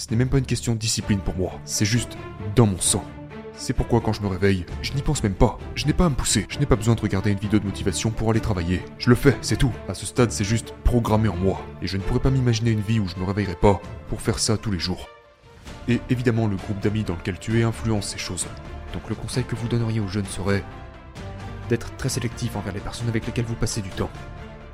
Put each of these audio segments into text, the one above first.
Ce n'est même pas une question de discipline pour moi, c'est juste dans mon sang. C'est pourquoi quand je me réveille, je n'y pense même pas. Je n'ai pas à me pousser. Je n'ai pas besoin de regarder une vidéo de motivation pour aller travailler. Je le fais, c'est tout. À ce stade, c'est juste programmé en moi. Et je ne pourrais pas m'imaginer une vie où je me réveillerai pas pour faire ça tous les jours. Et évidemment, le groupe d'amis dans lequel tu es influence ces choses. Donc le conseil que vous donneriez aux jeunes serait d'être très sélectif envers les personnes avec lesquelles vous passez du temps.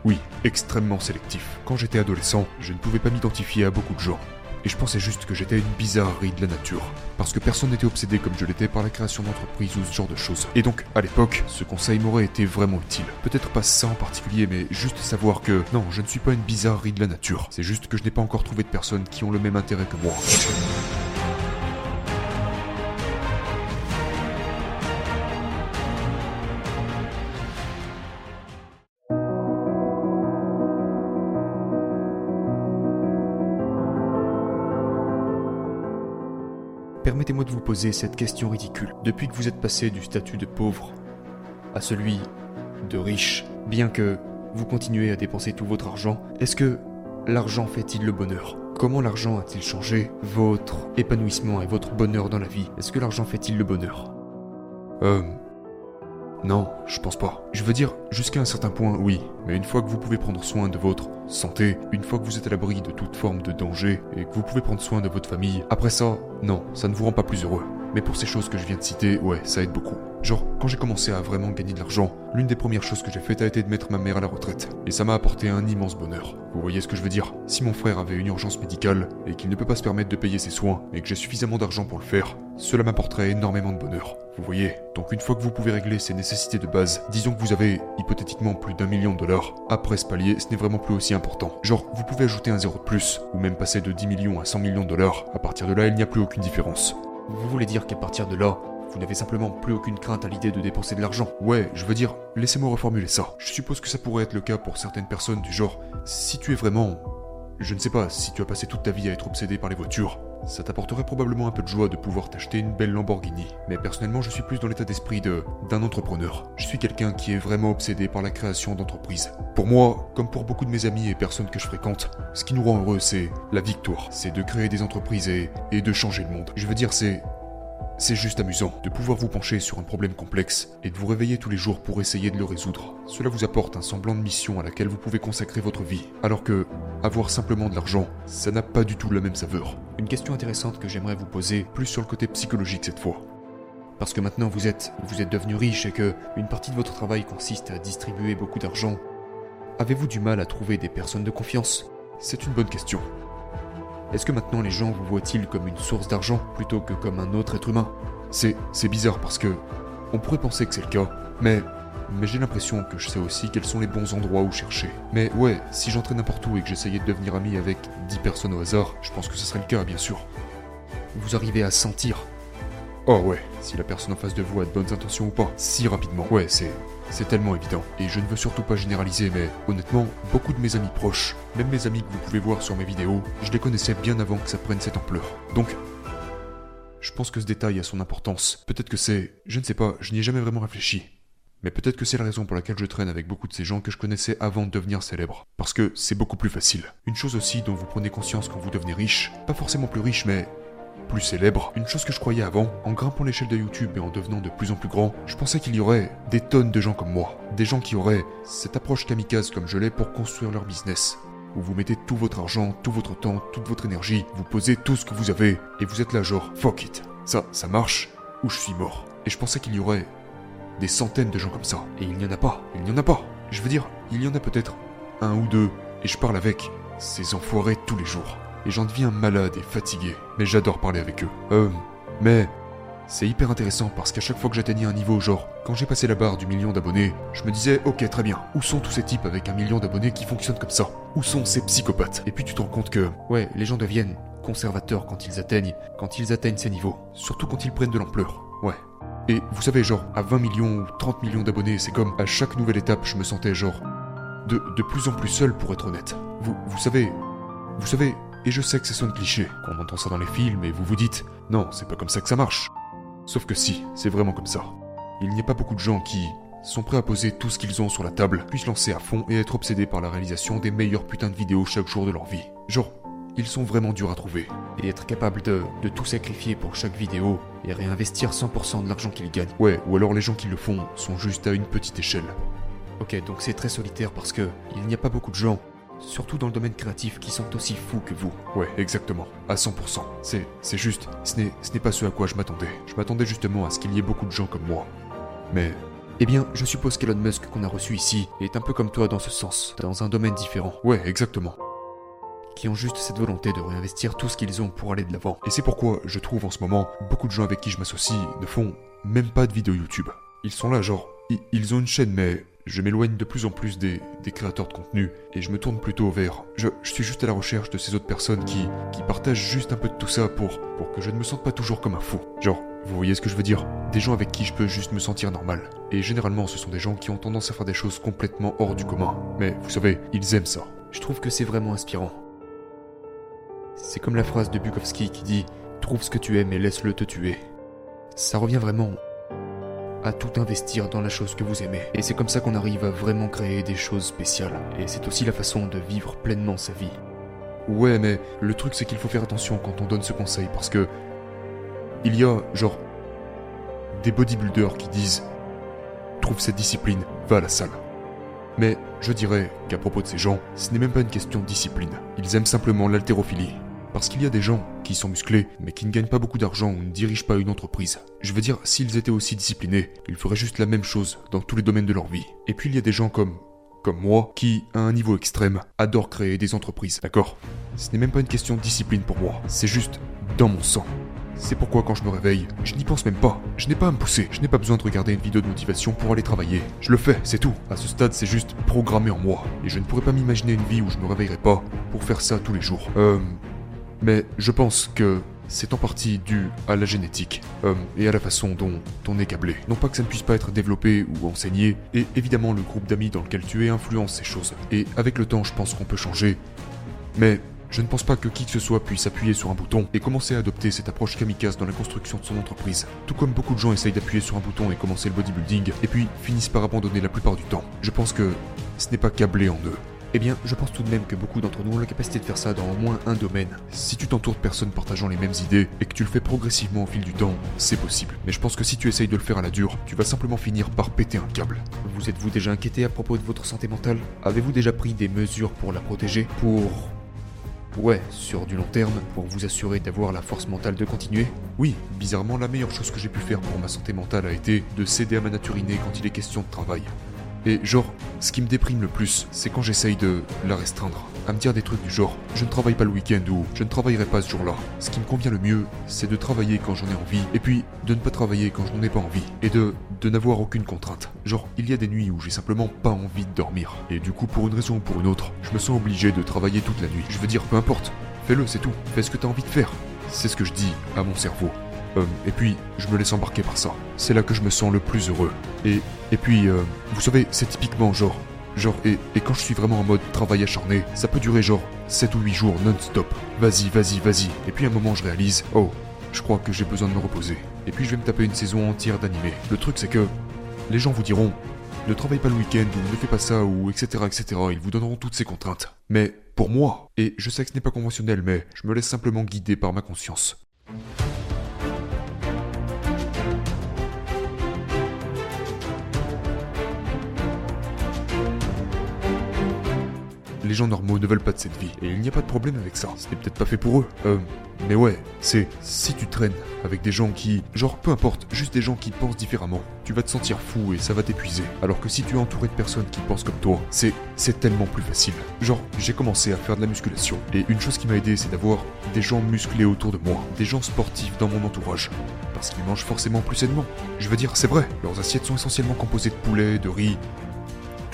Oui, extrêmement sélectif. Quand j'étais adolescent, je ne pouvais pas m'identifier à beaucoup de gens et je pensais juste que j'étais une bizarrerie de la nature. Parce que personne n'était obsédé comme je l'étais par la création d'entreprises ou ce genre de choses. Et donc, à l'époque, ce conseil m'aurait été vraiment utile. Peut-être pas ça en particulier, mais juste savoir que non, je ne suis pas une bizarrerie de la nature. C'est juste que je n'ai pas encore trouvé de personnes qui ont le même intérêt que moi. Permettez-moi de vous poser cette question ridicule. Depuis que vous êtes passé du statut de pauvre à celui de riche, bien que vous continuez à dépenser tout votre argent, est-ce que l'argent fait-il le bonheur? Comment l'argent a-t-il changé votre épanouissement et votre bonheur dans la vie? Est-ce que l'argent fait-il le bonheur? Euh... Non, je pense pas. Je veux dire, jusqu'à un certain point, oui. Mais une fois que vous pouvez prendre soin de votre santé, une fois que vous êtes à l'abri de toute forme de danger et que vous pouvez prendre soin de votre famille, après ça, non, ça ne vous rend pas plus heureux. Mais pour ces choses que je viens de citer, ouais, ça aide beaucoup. Genre, quand j'ai commencé à vraiment gagner de l'argent, l'une des premières choses que j'ai faites a été de mettre ma mère à la retraite. Et ça m'a apporté un immense bonheur. Vous voyez ce que je veux dire? Si mon frère avait une urgence médicale et qu'il ne peut pas se permettre de payer ses soins et que j'ai suffisamment d'argent pour le faire, cela m'apporterait énormément de bonheur. Vous voyez? Donc une fois que vous pouvez régler ces nécessités de base, disons que vous avez hypothétiquement plus d'un million de dollars, après ce palier, ce n'est vraiment plus aussi important. Genre, vous pouvez ajouter un zéro de plus, ou même passer de 10 millions à 100 millions de dollars, à partir de là, il n'y a plus aucune différence. Vous voulez dire qu'à partir de là, vous n'avez simplement plus aucune crainte à l'idée de dépenser de l'argent. Ouais, je veux dire, laissez-moi reformuler ça. Je suppose que ça pourrait être le cas pour certaines personnes du genre, si tu es vraiment... Je ne sais pas, si tu as passé toute ta vie à être obsédé par les voitures, ça t'apporterait probablement un peu de joie de pouvoir t'acheter une belle Lamborghini. Mais personnellement, je suis plus dans l'état d'esprit de d'un entrepreneur. Je suis quelqu'un qui est vraiment obsédé par la création d'entreprises. Pour moi, comme pour beaucoup de mes amis et personnes que je fréquente, ce qui nous rend heureux, c'est la victoire. C'est de créer des entreprises et, et de changer le monde. Je veux dire, c'est c'est juste amusant de pouvoir vous pencher sur un problème complexe et de vous réveiller tous les jours pour essayer de le résoudre. Cela vous apporte un semblant de mission à laquelle vous pouvez consacrer votre vie. Alors que avoir simplement de l'argent, ça n'a pas du tout la même saveur. Une question intéressante que j'aimerais vous poser, plus sur le côté psychologique cette fois. Parce que maintenant vous êtes, vous êtes devenu riche et que une partie de votre travail consiste à distribuer beaucoup d'argent. Avez-vous du mal à trouver des personnes de confiance? C'est une bonne question. Est-ce que maintenant les gens vous voient-ils comme une source d'argent plutôt que comme un autre être humain? C'est c'est bizarre parce que on pourrait penser que c'est le cas, mais mais j'ai l'impression que je sais aussi quels sont les bons endroits où chercher. Mais ouais, si j'entrais n'importe où et que j'essayais de devenir ami avec 10 personnes au hasard, je pense que ce serait le cas, bien sûr. Vous arrivez à sentir. Oh ouais, si la personne en face de vous a de bonnes intentions ou pas, si rapidement. Ouais, c'est c'est tellement évident. Et je ne veux surtout pas généraliser, mais honnêtement, beaucoup de mes amis proches, même mes amis que vous pouvez voir sur mes vidéos, je les connaissais bien avant que ça prenne cette ampleur. Donc, je pense que ce détail a son importance. Peut-être que c'est... Je ne sais pas, je n'y ai jamais vraiment réfléchi. Mais peut-être que c'est la raison pour laquelle je traîne avec beaucoup de ces gens que je connaissais avant de devenir célèbre. Parce que c'est beaucoup plus facile. Une chose aussi dont vous prenez conscience quand vous devenez riche, pas forcément plus riche, mais plus célèbre, une chose que je croyais avant, en grimpant l'échelle de YouTube et en devenant de plus en plus grand, je pensais qu'il y aurait des tonnes de gens comme moi, des gens qui auraient cette approche kamikaze comme je l'ai pour construire leur business, où vous mettez tout votre argent, tout votre temps, toute votre énergie, vous posez tout ce que vous avez, et vous êtes là genre, fuck it, ça, ça marche, ou je suis mort. Et je pensais qu'il y aurait des centaines de gens comme ça, et il n'y en a pas, il n'y en a pas. Je veux dire, il y en a peut-être un ou deux, et je parle avec ces enfoirés tous les jours et j'en deviens malade et fatigué. Mais j'adore parler avec eux. Euh, mais c'est hyper intéressant parce qu'à chaque fois que j'atteignais un niveau genre, quand j'ai passé la barre du million d'abonnés, je me disais ok très bien, où sont tous ces types avec un million d'abonnés qui fonctionnent comme ça? Où sont ces psychopathes? Et puis tu te rends compte que, ouais, les gens deviennent conservateurs quand ils atteignent, quand ils atteignent ces niveaux, surtout quand ils prennent de l'ampleur. Ouais. Et vous savez, genre, à 20 millions ou 30 millions d'abonnés, c'est comme à chaque nouvelle étape, je me sentais genre de, de plus en plus seul pour être honnête. Vous, vous savez, vous savez, et je sais que ça sonne cliché, qu'on entend ça dans les films et vous vous dites non, c'est pas comme ça que ça marche. Sauf que si, c'est vraiment comme ça. Il n'y a pas beaucoup de gens qui sont prêts à poser tout ce qu'ils ont sur la table, puis se lancer à fond et être obsédés par la réalisation des meilleures putains de vidéos chaque jour de leur vie. Genre, ils sont vraiment durs à trouver. Et être capable de, de tout sacrifier pour chaque vidéo et réinvestir 100% de l'argent qu'ils gagnent. Ouais, ou alors les gens qui le font sont juste à une petite échelle. Ok, donc c'est très solitaire parce que il n'y a pas beaucoup de gens, surtout dans le domaine créatif, qui sont aussi fous que vous. Ouais, exactement, à 100%. C'est, c'est juste, ce n'est, ce n'est pas ce à quoi je m'attendais. Je m'attendais justement à ce qu'il y ait beaucoup de gens comme moi. Mais eh bien, je suppose qu'Elon Musk qu'on a reçu ici est un peu comme toi dans ce sens, dans un domaine différent. Ouais, exactement. Qui ont juste cette volonté de réinvestir tout ce qu'ils ont pour aller de l'avant. Et c'est pourquoi je trouve en ce moment, beaucoup de gens avec qui je m'associe ne font même pas de vidéos YouTube. Ils sont là, genre, ils ont une chaîne, mais je m'éloigne de plus en plus des, des créateurs de contenu et je me tourne plutôt vers. Je, je suis juste à la recherche de ces autres personnes qui, partagent juste un peu de tout ça pour, pour que je ne me sente pas toujours comme un fou. Genre, vous voyez ce que je veux dire? Des gens avec qui je peux juste me sentir normal. Et généralement, ce sont des gens qui ont tendance à faire des choses complètement hors du commun. Mais vous savez, ils aiment ça. Je trouve que c'est vraiment inspirant. C'est comme la phrase de Bukowski qui dit Trouve ce que tu aimes et laisse-le te tuer. Ça revient vraiment tout investir dans la chose que vous aimez. Et c'est comme ça qu'on arrive à vraiment créer des choses spéciales. Et c'est aussi la façon de vivre pleinement sa vie. Ouais, mais le truc c'est qu'il faut faire attention quand on donne ce conseil parce que il y a, genre, des bodybuilders qui disent Trouve cette discipline, va à la salle. Mais je dirais qu'à propos de ces gens, ce n'est même pas une question de discipline. Ils aiment simplement l'haltérophilie. Parce qu'il y a des gens qui sont musclés, mais qui ne gagnent pas beaucoup d'argent ou ne dirigent pas une entreprise. Je veux dire, s'ils étaient aussi disciplinés, ils feraient juste la même chose dans tous les domaines de leur vie. Et puis il y a des gens comme moi, qui, à un niveau extrême, adorent créer des entreprises, d'accord? Ce n'est même pas une question de discipline pour moi, c'est juste dans mon sang. C'est pourquoi quand je me réveille, je n'y pense même pas. Je n'ai pas à me pousser. Je n'ai pas besoin de regarder une vidéo de motivation pour aller travailler. Je le fais, c'est tout. À ce stade, c'est juste programmé en moi. Et je ne pourrais pas m'imaginer une vie où je me réveillerais pas pour faire ça tous les jours. Euh... Mais je pense que c'est en partie dû à la génétique euh, et à la façon dont on est câblé. Non pas que ça ne puisse pas être développé ou enseigné, et évidemment le groupe d'amis dans lequel tu es influence ces choses. Et avec le temps, je pense qu'on peut changer. Mais je ne pense pas que qui que ce soit puisse appuyer sur un bouton et commencer à adopter cette approche kamikaze dans la construction de son entreprise. Tout comme beaucoup de gens essayent d'appuyer sur un bouton et commencer le bodybuilding, et puis finissent par abandonner la plupart du temps. Je pense que ce n'est pas câblé en eux. Eh bien, je pense tout de même que beaucoup d'entre nous ont la capacité de faire ça dans au moins un domaine. Si tu t'entoures de personnes partageant les mêmes idées et que tu le fais progressivement au fil du temps, c'est possible. Mais je pense que si tu essayes de le faire à la dure, tu vas simplement finir par péter un câble. Vous êtes-vous déjà inquiété à propos de votre santé mentale? Avez-vous déjà pris des mesures pour la protéger? Pour Ouais, sur du long terme, pour vous assurer d'avoir la force mentale de continuer? Oui, bizarrement, la meilleure chose que j'ai pu faire pour ma santé mentale a été de céder à ma nature innée quand il est question de travail. Et genre, ce qui me déprime le plus, c'est quand j'essaye de la restreindre. À me dire des trucs du genre, je ne travaille pas le week-end ou je ne travaillerai pas ce jour-là. Ce qui me convient le mieux, c'est de travailler quand j'en ai envie, et puis de ne pas travailler quand je n'en ai pas envie. Et de, de n'avoir aucune contrainte. Genre, il y a des nuits où j'ai simplement pas envie de dormir. Et du coup, pour une raison ou pour une autre, je me sens obligé de travailler toute la nuit. Je veux dire, peu importe. Fais-le, c'est tout. Fais ce que t'as envie de faire. C'est ce que je dis à mon cerveau. Euh, et puis, je me laisse embarquer par ça. C'est là que je me sens le plus heureux. Et, et puis, euh, vous savez, c'est typiquement genre. Genre, et, et quand je suis vraiment en mode travail acharné, ça peut durer genre 7 ou 8 jours non-stop. Vas-y, vas-y, vas-y. Et puis à un moment, je réalise, oh, je crois que j'ai besoin de me reposer. Et puis je vais me taper une saison entière d'animé. Le truc, c'est que les gens vous diront, ne travaille pas le week-end ou ne fais pas ça ou etc etc. Ils vous donneront toutes ces contraintes. Mais pour moi, et je sais que ce n'est pas conventionnel, mais je me laisse simplement guider par ma conscience. Les gens normaux ne veulent pas de cette vie, et il n'y a pas de problème avec ça. N'est peut-être pas fait pour eux. Euh, mais ouais, c'est si tu traînes avec des gens qui, genre peu importe, juste des gens qui pensent différemment, tu vas te sentir fou et ça va t'épuiser. Alors que si tu es entouré de personnes qui pensent comme toi, c'est c'est tellement plus facile. Genre, j'ai commencé à faire de la musculation et une chose qui m'a aidé, c'est d'avoir des gens musclés autour de moi, des gens sportifs dans mon entourage. Parce qu'ils mangent forcément plus sainement. Je veux dire, c'est vrai, leurs assiettes sont essentiellement composées de poulet, de riz,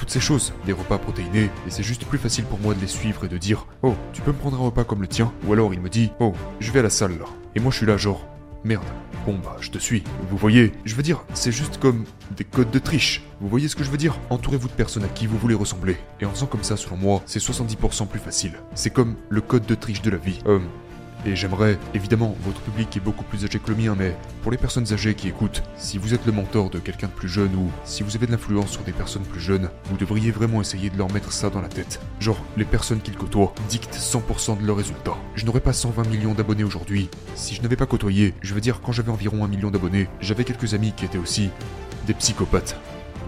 toutes ces choses, des repas protéinés, et c'est juste plus facile pour moi de les suivre et de dire Oh, tu peux me prendre un repas comme le tien? Ou alors il me dit Oh, je vais à la salle là. Et moi je suis là genre Merde, bon bah je te suis. Vous voyez, je veux dire, c'est juste comme des codes de triche. Vous voyez ce que je veux dire? Entourez-vous de personnes à qui vous voulez ressembler. Et en faisant comme ça, selon moi, c'est 70% plus facile. C'est comme le code de triche de la vie. Euh, Et j'aimerais, évidemment, votre public est beaucoup plus âgé que le mien, mais pour les personnes âgées qui écoutent, si vous êtes le mentor de quelqu'un de plus jeune ou si vous avez de l'influence sur des personnes plus jeunes, vous devriez vraiment essayer de leur mettre ça dans la tête. Genre, les personnes qu'ils côtoient dictent 100% de leurs résultats. Je n'aurais pas 120 millions d'abonnés aujourd'hui si je n'avais pas côtoyé. Je veux dire, quand j'avais environ un million d'abonnés, j'avais quelques amis qui étaient aussi des psychopathes.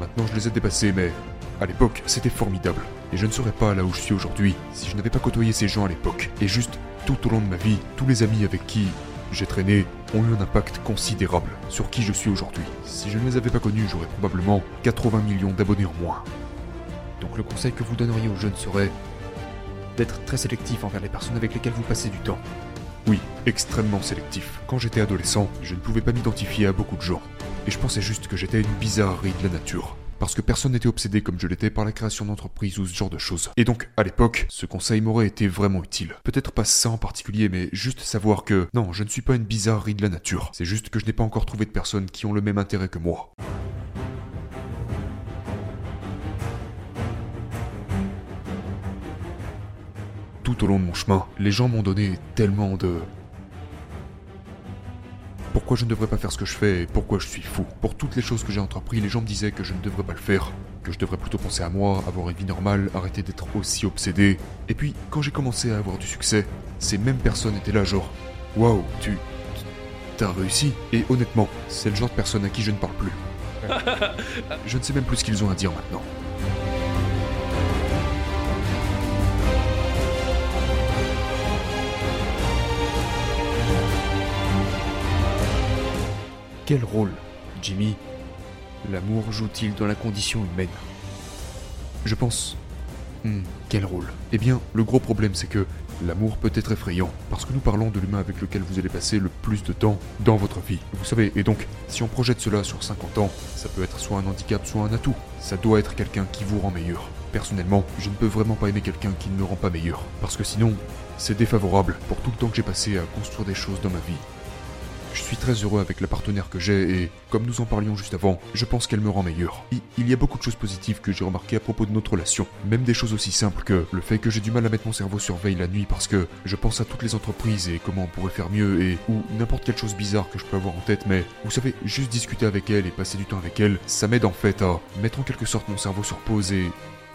Maintenant, je les ai dépassés, mais à l'époque, c'était formidable. Et je ne serais pas là où je suis aujourd'hui si je n'avais pas côtoyé ces gens à l'époque. Et juste tout au long de ma vie, tous les amis avec qui j'ai traîné ont eu un impact considérable sur qui je suis aujourd'hui. Si je ne les avais pas connus, j'aurais probablement 80 millions d'abonnés en moins. Donc le conseil que vous donneriez aux jeunes serait d'être très sélectif envers les personnes avec lesquelles vous passez du temps. Oui, extrêmement sélectif. Quand j'étais adolescent, je ne pouvais pas m'identifier à beaucoup de gens. Et je pensais juste que j'étais une bizarrerie de la nature parce que personne n'était obsédé comme je l'étais par la création d'entreprises ou ce genre de choses. Et donc, à l'époque, ce conseil m'aurait été vraiment utile. Peut-être pas ça en particulier, mais juste savoir que non, je ne suis pas une bizarrerie de la nature. C'est juste que je n'ai pas encore trouvé de personnes qui ont le même intérêt que moi. Tout au long de mon chemin, les gens m'ont donné tellement de pourquoi je ne devrais pas faire ce que je fais et pourquoi je suis fou. Pour toutes les choses que j'ai entrepris, les gens me disaient que je ne devrais pas le faire, que je devrais plutôt penser à moi, avoir une vie normale, arrêter d'être aussi obsédé. Et puis, quand j'ai commencé à avoir du succès, ces mêmes personnes étaient là genre Waouh, tu. T'as réussi Et honnêtement, c'est le genre de personne à qui je ne parle plus. Je ne sais même plus ce qu'ils ont à dire maintenant. Quel rôle, Jimmy, l'amour joue-t-il dans la condition humaine? Je pense... Hmm, quel rôle? Eh bien, le gros problème c'est que l'amour peut être effrayant, parce que nous parlons de l'humain avec lequel vous allez passer le plus de temps dans votre vie. Vous savez, et donc, si on projette cela sur 50 ans, ça peut être soit un handicap, soit un atout. Ça doit être quelqu'un qui vous rend meilleur. Personnellement, je ne peux vraiment pas aimer quelqu'un qui ne me rend pas meilleur, parce que sinon, c'est défavorable pour tout le temps que j'ai passé à construire des choses dans ma vie. Je suis très heureux avec la partenaire que j'ai et, comme nous en parlions juste avant, je pense qu'elle me rend meilleur. Il y a beaucoup de choses positives que j'ai remarquées à propos de notre relation. Même des choses aussi simples que le fait que j'ai du mal à mettre mon cerveau sur veille la nuit parce que je pense à toutes les entreprises et comment on pourrait faire mieux et ou n'importe quelle chose bizarre que je peux avoir en tête, mais vous savez, juste discuter avec elle et passer du temps avec elle, ça m'aide en fait à mettre en quelque sorte mon cerveau sur pause et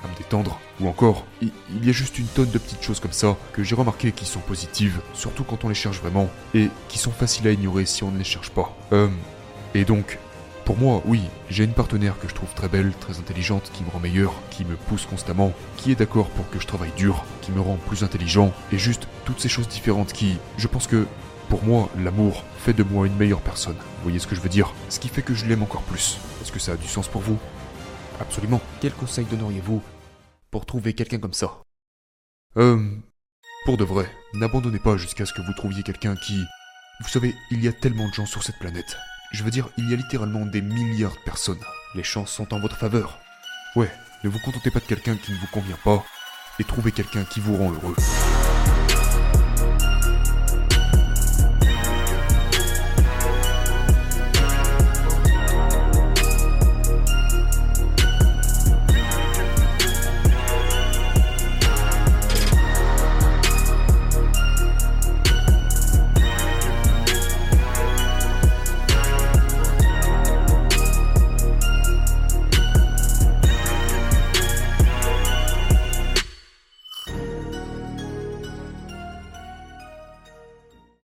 à me détendre. Ou encore, il, y a juste une tonne de petites choses comme ça que j'ai remarqué qui sont positives, surtout quand on les cherche vraiment, et qui sont faciles à ignorer si on ne les cherche pas. Euh, et donc, pour moi, oui, j'ai une partenaire que je trouve très belle, très intelligente, qui me rend meilleur, qui me pousse constamment, qui est d'accord pour que je travaille dur, qui me rend plus intelligent, et juste toutes ces choses différentes qui, je pense que, pour moi, l'amour fait de moi une meilleure personne. Vous voyez ce que je veux dire? Ce qui fait que je l'aime encore plus. Est-ce que ça a du sens pour vous? Absolument. Quel conseil donneriez-vous pour trouver quelqu'un comme ça? Euh... Pour de vrai, n'abandonnez pas jusqu'à ce que vous trouviez quelqu'un qui... Vous savez, il y a tellement de gens sur cette planète. Je veux dire, il y a littéralement des milliards de personnes. Les chances sont en votre faveur. Ouais, ne vous contentez pas de quelqu'un qui ne vous convient pas, et trouvez quelqu'un qui vous rend heureux.